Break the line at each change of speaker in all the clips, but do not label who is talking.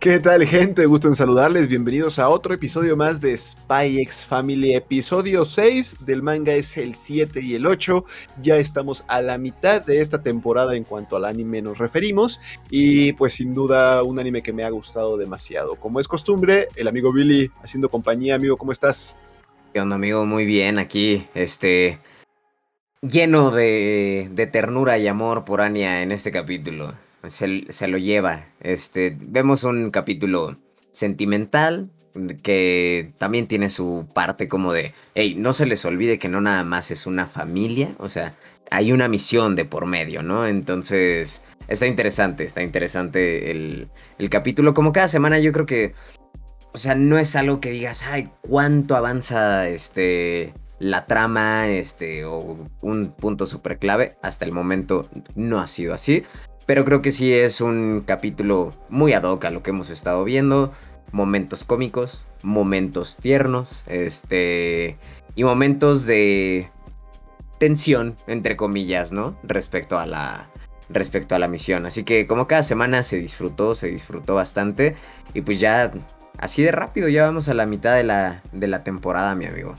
¿Qué tal gente? Gusto en saludarles. Bienvenidos a otro episodio más de Spy X Family, episodio 6 del manga es el 7 y el 8. Ya estamos a la mitad de esta temporada en cuanto al anime nos referimos y pues sin duda un anime que me ha gustado demasiado. Como es costumbre, el amigo Billy haciendo compañía. Amigo, ¿cómo estás?
¿Qué onda amigo? Muy bien aquí, este lleno de, de ternura y amor por Anya en este capítulo se, lo lleva. Este, vemos un capítulo sentimental que también tiene su parte como de, hey, no se les olvide que no nada más es una familia, o sea, hay una misión de por medio, ¿no? Entonces, está interesante, está interesante el, el capítulo. Como cada semana yo creo que, o sea, no es algo que digas, ay, cuánto avanza este la trama, este, o un punto súper clave. Hasta el momento no ha sido así. Pero creo que sí es un capítulo muy ad hoc a lo que hemos estado viendo. Momentos cómicos, momentos tiernos, este. Y momentos de tensión, entre comillas, ¿no? Respecto a la. Respecto a la misión. Así que como cada semana se disfrutó, se disfrutó bastante. Y pues ya así de rápido, ya vamos a la mitad de la, de la temporada, mi amigo.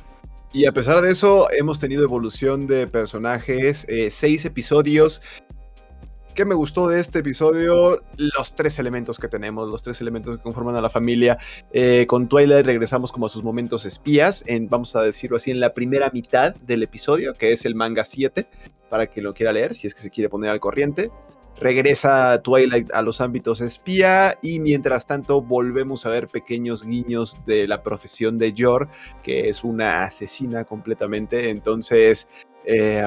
Y a pesar de eso, hemos tenido evolución de personajes, eh, seis episodios ¿Qué me gustó de este episodio? Los tres elementos que tenemos, los tres elementos que conforman a la familia. Eh, con Twilight regresamos como a sus momentos espías, vamos a decirlo así, en la primera mitad del episodio, que es el manga 7, para que lo quiera leer, si es que se quiere poner al corriente. Regresa Twilight a los ámbitos espía y mientras tanto volvemos a ver pequeños guiños de la profesión de Yor, que es una asesina completamente. Entonces, eh,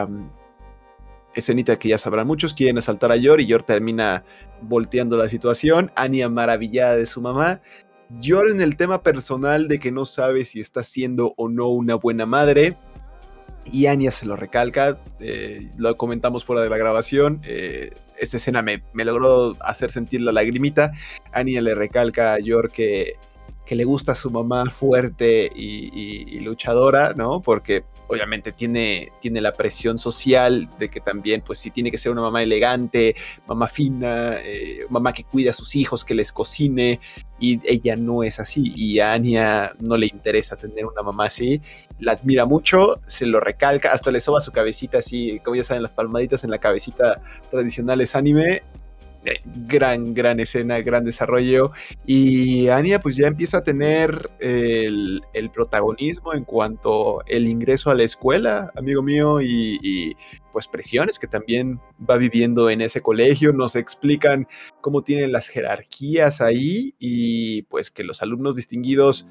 escenita que ya sabrán muchos, quieren asaltar a Yor y Yor termina volteando la situación, Anya maravillada de su mamá, Yor en el tema personal de que no sabe si está siendo o no una buena madre, y Anya se lo recalca, eh, lo comentamos fuera de la grabación, eh, esta escena me, logró hacer sentir la lagrimita, Anya le recalca a Yor que que le gusta a su mamá fuerte y, luchadora, ¿no? Porque obviamente tiene, tiene la presión social de que también, pues sí, tiene que ser una mamá elegante, mamá fina, eh, mamá que cuide a sus hijos, que les cocine, y ella no es así, y a Anya no le interesa tener una mamá así, la admira mucho, se lo recalca, hasta le soba su cabecita así, como ya saben, las palmaditas en la cabecita tradicionales anime, gran, gran escena, gran desarrollo. Y Anya pues ya empieza a tener el, protagonismo en cuanto el ingreso a la escuela, amigo mío, y, pues presiones que también va viviendo en ese colegio. Nos explican cómo tienen las jerarquías ahí y pues que los alumnos distinguidos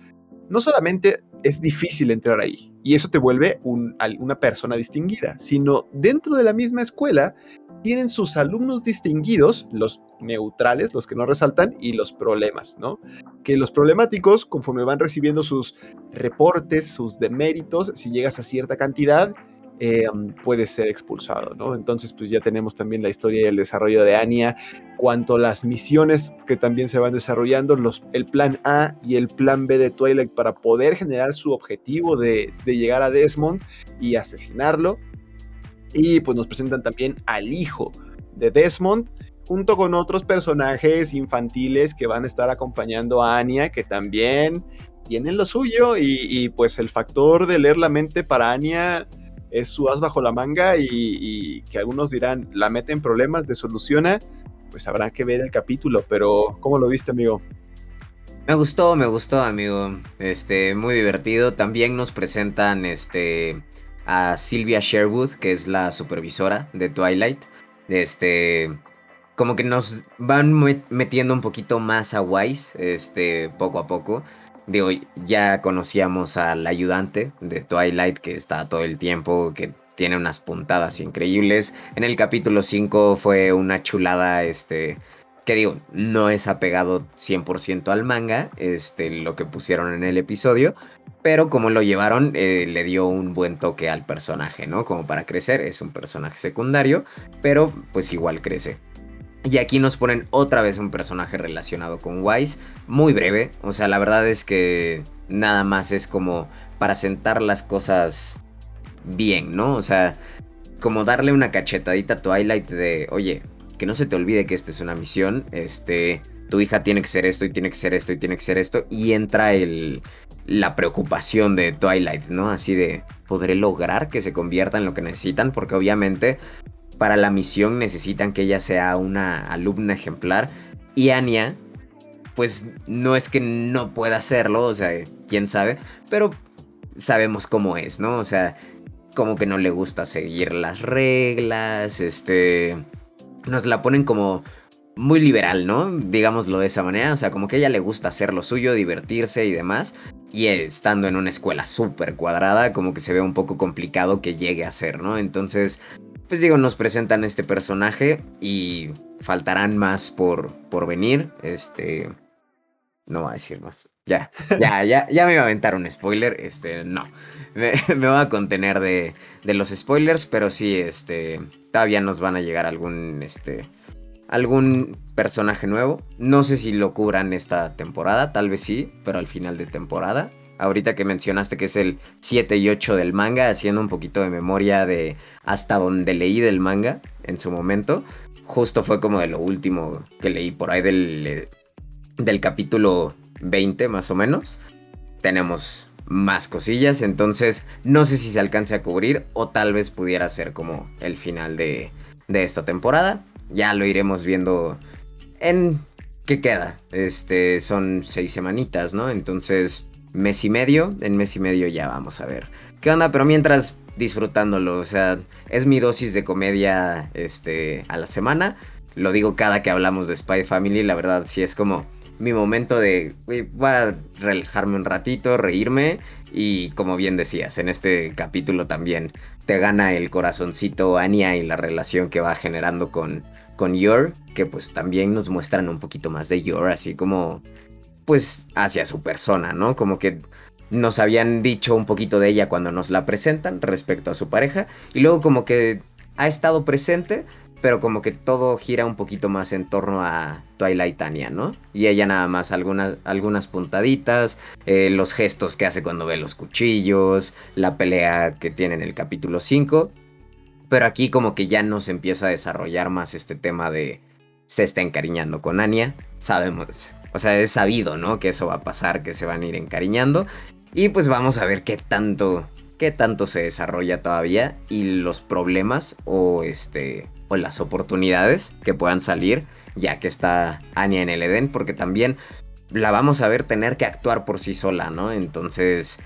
no solamente es difícil entrar ahí y eso te vuelve una persona distinguida, sino dentro de la misma escuela tienen sus alumnos distinguidos, los neutrales, los que no resaltan, y los problemas, ¿no? Que los problemáticos, conforme van recibiendo sus reportes, sus deméritos, si llegas a cierta cantidad, eh, puede ser expulsado, ¿no? Entonces, pues ya tenemos también la historia y el desarrollo de Anya, cuanto las misiones que también se van desarrollando, los, el plan A y el plan B de Twilight para poder generar su objetivo de, de llegar a Desmond y asesinarlo. Y pues nos presentan también al hijo de Desmond, junto con otros personajes infantiles que van a estar acompañando a Anya, que también tienen lo suyo. Y, pues el factor de leer la mente para Anya es su as bajo la manga y, que algunos dirán, la mete en problemas, de soluciona, pues habrá que ver el capítulo, pero ¿cómo lo viste, amigo?
Me gustó, me gustó, amigo. Este, muy divertido. También nos presentan este a Sylvia Sherwood, que es la supervisora de Twilight. Este, como que nos van metiendo un poquito más a Wise, este, poco a poco. Digo, ya conocíamos al ayudante de Twilight que está todo el tiempo, que tiene unas puntadas increíbles. En el capítulo 5 fue una chulada, este, que digo, no es apegado 100% al manga, este, lo que pusieron en el episodio, pero como lo llevaron, eh, le dio un buen toque al personaje, ¿no? Como para crecer, es un personaje secundario, pero pues igual crece. Y aquí nos ponen otra vez un personaje relacionado con Wise, muy breve, o sea, la verdad es que nada más es como para sentar las cosas bien, ¿no? O sea, como darle una cachetadita a Twilight de, oye, que no se te olvide que esta es una misión, este, tu hija tiene que ser esto y tiene que ser esto y tiene que ser esto. Y entra el, la preocupación de Twilight, ¿no? Así de, ¿podré lograr que se convierta en lo que necesitan? Porque obviamente para la misión necesitan que ella sea una alumna ejemplar. Y Anya, pues no es que no pueda hacerlo, o sea, quién sabe, pero sabemos cómo es, ¿no? O sea, como que no le gusta seguir las reglas, este... Nos la ponen como muy liberal, ¿no? Digámoslo de esa manera, o sea, como que a ella le gusta hacer lo suyo, divertirse y demás, y estando en una escuela súper cuadrada, como que se ve un poco complicado que llegue a ser, ¿no? Entonces, pues digo, nos presentan este personaje y faltarán más por, por venir, este... No voy a decir más. Ya, ya, ya, ya me iba a aventar un spoiler, este, no. Me, me voy a contener de, de los spoilers, pero sí, este, todavía nos van a llegar algún, este algún personaje nuevo. No sé si lo cubran esta temporada, tal vez sí, pero al final de temporada. Ahorita que mencionaste que es el 7 y 8 del manga, haciendo un poquito de memoria de hasta donde leí del manga en su momento. Justo fue como de lo último que leí por ahí del, eh, del capítulo 20 más o menos. Tenemos más cosillas, entonces no sé si se alcance a cubrir o tal vez pudiera ser como el final de, de esta temporada ya lo iremos viendo en qué queda. Este, son seis semanitas, ¿no? Entonces, mes y medio, en mes y medio ya vamos a ver. ¿Qué onda? Pero mientras disfrutándolo, o sea, es mi dosis de comedia este, a la semana. Lo digo cada que hablamos de Spy Family, la verdad sí es como mi momento de, voy a relajarme un ratito, reírme y como bien decías, en este capítulo también te gana el corazoncito Anya y la relación que va generando con, con Yor, que pues también nos muestran un poquito más de Yor, así como pues hacia su persona, ¿no? Como que nos habían dicho un poquito de ella cuando nos la presentan respecto a su pareja y luego como que ha estado presente, pero como que todo gira un poquito más en torno a Twilight Tania, ¿no? Y ella nada más algunas, algunas puntaditas, eh, los gestos que hace cuando ve los cuchillos, la pelea que tiene en el capítulo 5. Pero aquí como que ya nos empieza a desarrollar más este tema de se está encariñando con Anya, sabemos, o sea, es sabido, ¿no? Que eso va a pasar, que se van a ir encariñando. Y pues vamos a ver qué tanto, qué tanto se desarrolla todavía y los problemas o este o las oportunidades que puedan salir ya que está Anya en el Edén, porque también la vamos a ver tener que actuar por sí sola, ¿no? Entonces,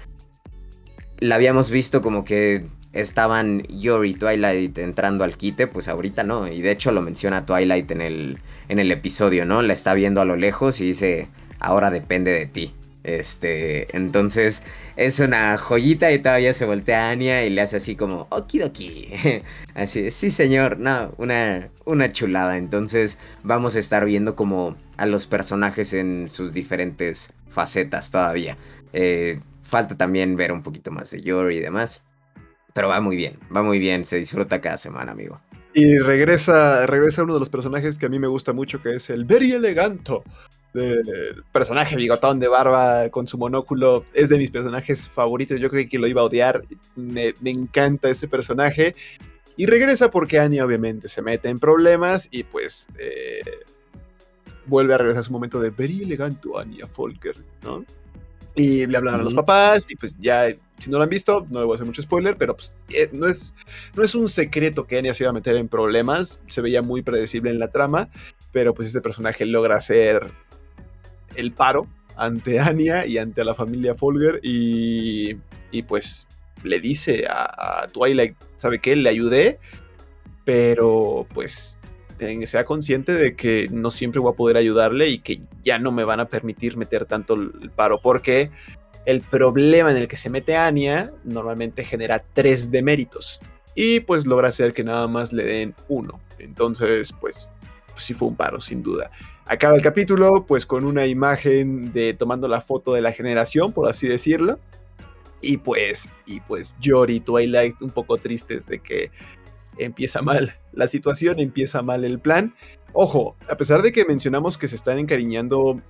la habíamos visto como que estaban Yori y Twilight entrando al quite, pues ahorita no, y de hecho lo menciona Twilight en el, en el episodio, ¿no? La está viendo a lo lejos y dice, ahora depende de ti. Este, entonces es una joyita y todavía se voltea a Anya y le hace así como, okidoki. Así, sí señor, no, una, una chulada. Entonces vamos a estar viendo como a los personajes en sus diferentes facetas todavía. Eh, falta también ver un poquito más de Yori y demás. Pero va muy bien, va muy bien, se disfruta cada semana, amigo.
Y regresa, regresa uno de los personajes que a mí me gusta mucho, que es el Very Eleganto del personaje bigotón de barba con su monóculo es de mis personajes favoritos. Yo creo que lo iba a odiar. Me, encanta ese personaje. Y regresa porque Anya obviamente se mete en problemas y pues eh, vuelve a regresar a su momento de very elegante Anya Folker, ¿no? Y le hablan a los papás y pues ya, si no lo han visto, no le voy a hacer mucho spoiler, pero pues eh, no, es, no es un secreto que Anya se iba a meter en problemas, se veía muy predecible en la trama, pero pues este personaje logra ser el paro ante Anya y ante la familia Folger y, pues le dice a, Twilight, ¿sabe qué? Le ayudé, pero pues sea consciente de que no siempre voy a poder ayudarle y que ya no me van a permitir meter tanto el paro porque el problema en el que se mete Anya normalmente genera tres deméritos y pues logra hacer que nada más le den uno. Entonces, pues, pues sí fue un paro, sin duda. Acaba el capítulo pues con una imagen de tomando la foto de la generación, por así decirlo. Y pues, y pues Jory y Twilight un poco tristes de que empieza mal la situación, empieza mal el plan. Ojo, a pesar de que mencionamos que se están encariñando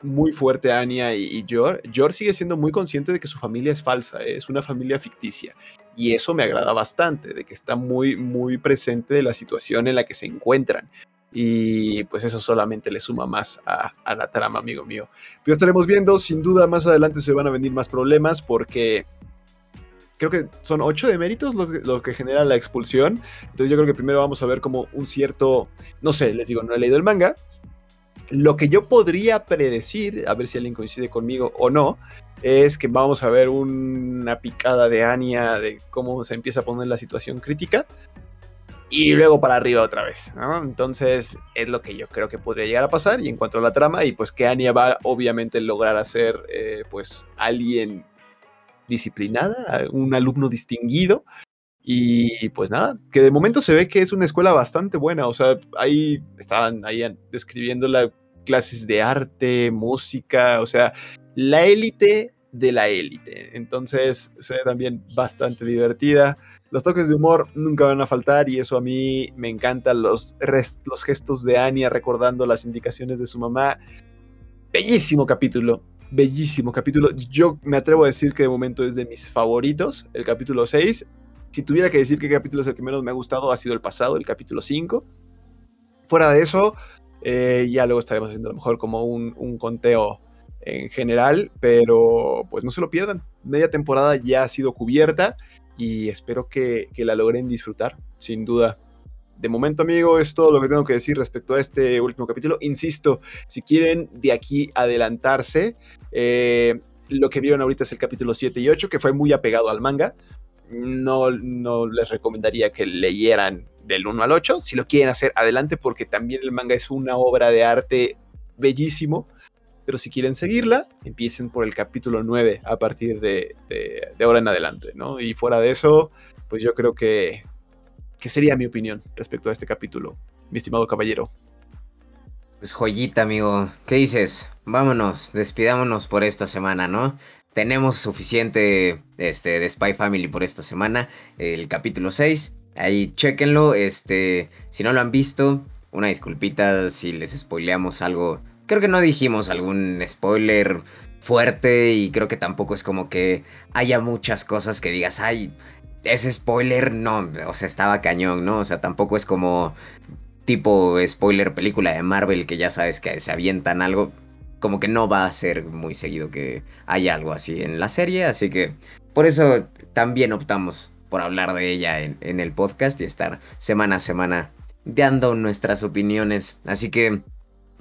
muy fuerte Anya y, y Jor, sigue siendo muy consciente de que su familia es falsa, ¿eh? es una familia ficticia. Y eso me agrada bastante, de que está muy, muy presente de la situación en la que se encuentran y pues eso solamente le suma más a, la trama, amigo mío. Pero estaremos viendo, sin duda más adelante se van a venir más problemas porque creo que son ocho de méritos lo que, genera la expulsión. Entonces yo creo que primero vamos a ver como un cierto, no sé, les digo, no he leído el manga. Lo que yo podría predecir, a ver si alguien coincide conmigo o no, es que vamos a ver una picada de Anya de cómo se empieza a poner la situación crítica y luego para arriba otra vez, Entonces es lo que yo creo que podría llegar a pasar y en cuanto a la trama y pues que Anya va obviamente lograr hacer eh, pues alguien disciplinada, un alumno distinguido y pues nada, que de momento se ve que es una escuela bastante buena, o sea, ahí estaban ahí describiendo las clases de arte, música, o sea, la élite de la élite. Entonces se ve también bastante divertida. Los toques de humor nunca van a faltar y eso a mí me encanta. Los, los gestos de Anya recordando las indicaciones de su mamá. Bellísimo capítulo. Bellísimo capítulo. Yo me atrevo a decir que de momento es de mis favoritos, el capítulo 6. Si tuviera que decir qué capítulo es el que menos me ha gustado, ha sido el pasado, el capítulo 5. Fuera de eso, eh, ya luego estaremos haciendo a lo mejor como un, un conteo en general, pero pues no se lo pierdan. Media temporada ya ha sido cubierta y espero que, la logren disfrutar, sin duda. De momento, amigo, es todo lo que tengo que decir respecto a este último capítulo. Insisto, si quieren de aquí adelantarse, eh, lo que vieron ahorita es el capítulo 7 y 8, que fue muy apegado al manga. No, no les recomendaría que leyeran del 1 al 8. Si lo quieren hacer, adelante, porque también el manga es una obra de arte bellísimo. Pero si quieren seguirla, empiecen por el capítulo 9 a partir de, ahora en adelante, ¿no? Y fuera de eso, pues yo creo que, que sería mi opinión respecto a este capítulo, mi estimado caballero.
Pues joyita, amigo. ¿Qué dices? Vámonos, despidámonos por esta semana, ¿no? Tenemos suficiente este, de Spy Family por esta semana. El capítulo 6. Ahí chequenlo. Este, si no lo han visto, una disculpita si les spoileamos algo creo que no dijimos algún spoiler fuerte y creo que tampoco es como que haya muchas cosas que digas, ay, ese spoiler no, o sea, estaba cañón, ¿no? O sea, tampoco es como tipo spoiler película de Marvel que ya sabes que se avientan algo, como que no va a ser muy seguido que haya algo así en la serie, así que por eso también optamos por hablar de ella en, en el podcast y estar semana a semana dando nuestras opiniones, así que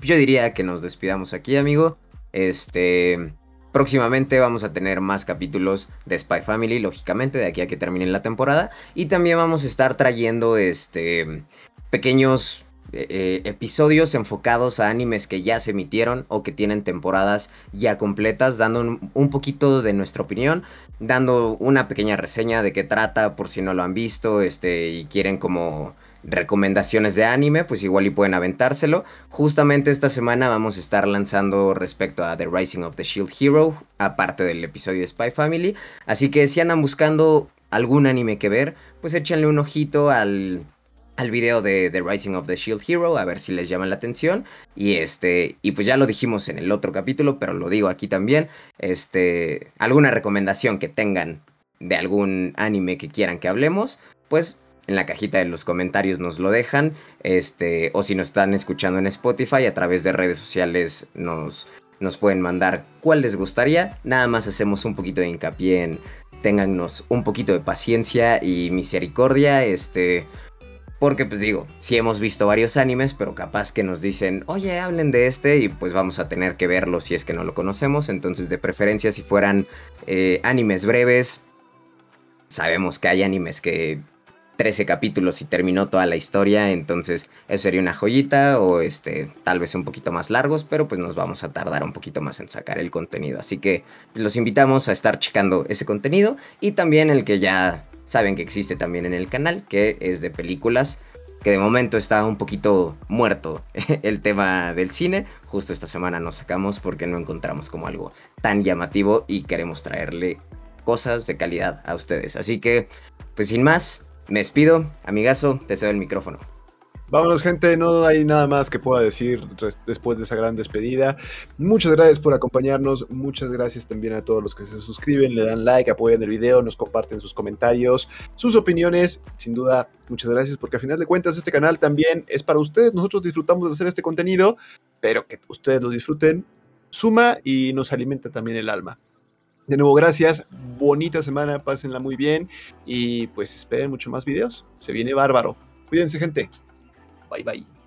yo diría que nos despidamos aquí, amigo. Este. Próximamente vamos a tener más capítulos de Spy Family, lógicamente, de aquí a que termine la temporada. Y también vamos a estar trayendo este. pequeños eh, eh, episodios enfocados a animes que ya se emitieron o que tienen temporadas ya completas, dando un, un, poquito de nuestra opinión, dando una pequeña reseña de qué trata por si no lo han visto este, y quieren como recomendaciones de anime, pues igual y pueden aventárselo. Justamente esta semana vamos a estar lanzando respecto a The Rising of the Shield Hero, aparte del episodio de Spy Family. Así que si andan buscando algún anime que ver, pues échenle un ojito al, al video de The Rising of the Shield Hero, a ver si les llama la atención. Y este, y pues ya lo dijimos en el otro capítulo, pero lo digo aquí también. Este, alguna recomendación que tengan de algún anime que quieran que hablemos, pues en la cajita de los comentarios nos lo dejan. Este, o si nos están escuchando en Spotify, a través de redes sociales nos, nos pueden mandar cuál les gustaría. Nada más hacemos un poquito de hincapié en téngannos un poquito de paciencia y misericordia. Este. Porque pues digo, sí hemos visto varios animes, pero capaz que nos dicen, oye, hablen de este y pues vamos a tener que verlo si es que no lo conocemos. Entonces de preferencia si fueran eh, animes breves, sabemos que hay animes que 13 capítulos y terminó toda la historia, entonces eso sería una joyita o este tal vez un poquito más largos, pero pues nos vamos a tardar un poquito más en sacar el contenido, así que los invitamos a estar checando ese contenido y también el que ya saben que existe también en el canal, que es de películas que de momento está un poquito muerto el tema del cine. Justo esta semana nos sacamos porque no encontramos como algo tan llamativo y queremos traerle cosas de calidad a ustedes. Así que, pues sin más, me despido, amigazo, te cedo el micrófono.
Vámonos, gente. No hay nada más que pueda decir después de esa gran despedida. Muchas gracias por acompañarnos. Muchas gracias también a todos los que se suscriben, le dan like, apoyan el video, nos comparten sus comentarios, sus opiniones. Sin duda, muchas gracias porque a final de cuentas este canal también es para ustedes. Nosotros disfrutamos de hacer este contenido, pero que ustedes lo disfruten suma y nos alimenta también el alma. De nuevo, gracias. Bonita semana, pásenla muy bien y pues esperen mucho más videos. Se viene bárbaro. Cuídense, gente. Bye bye.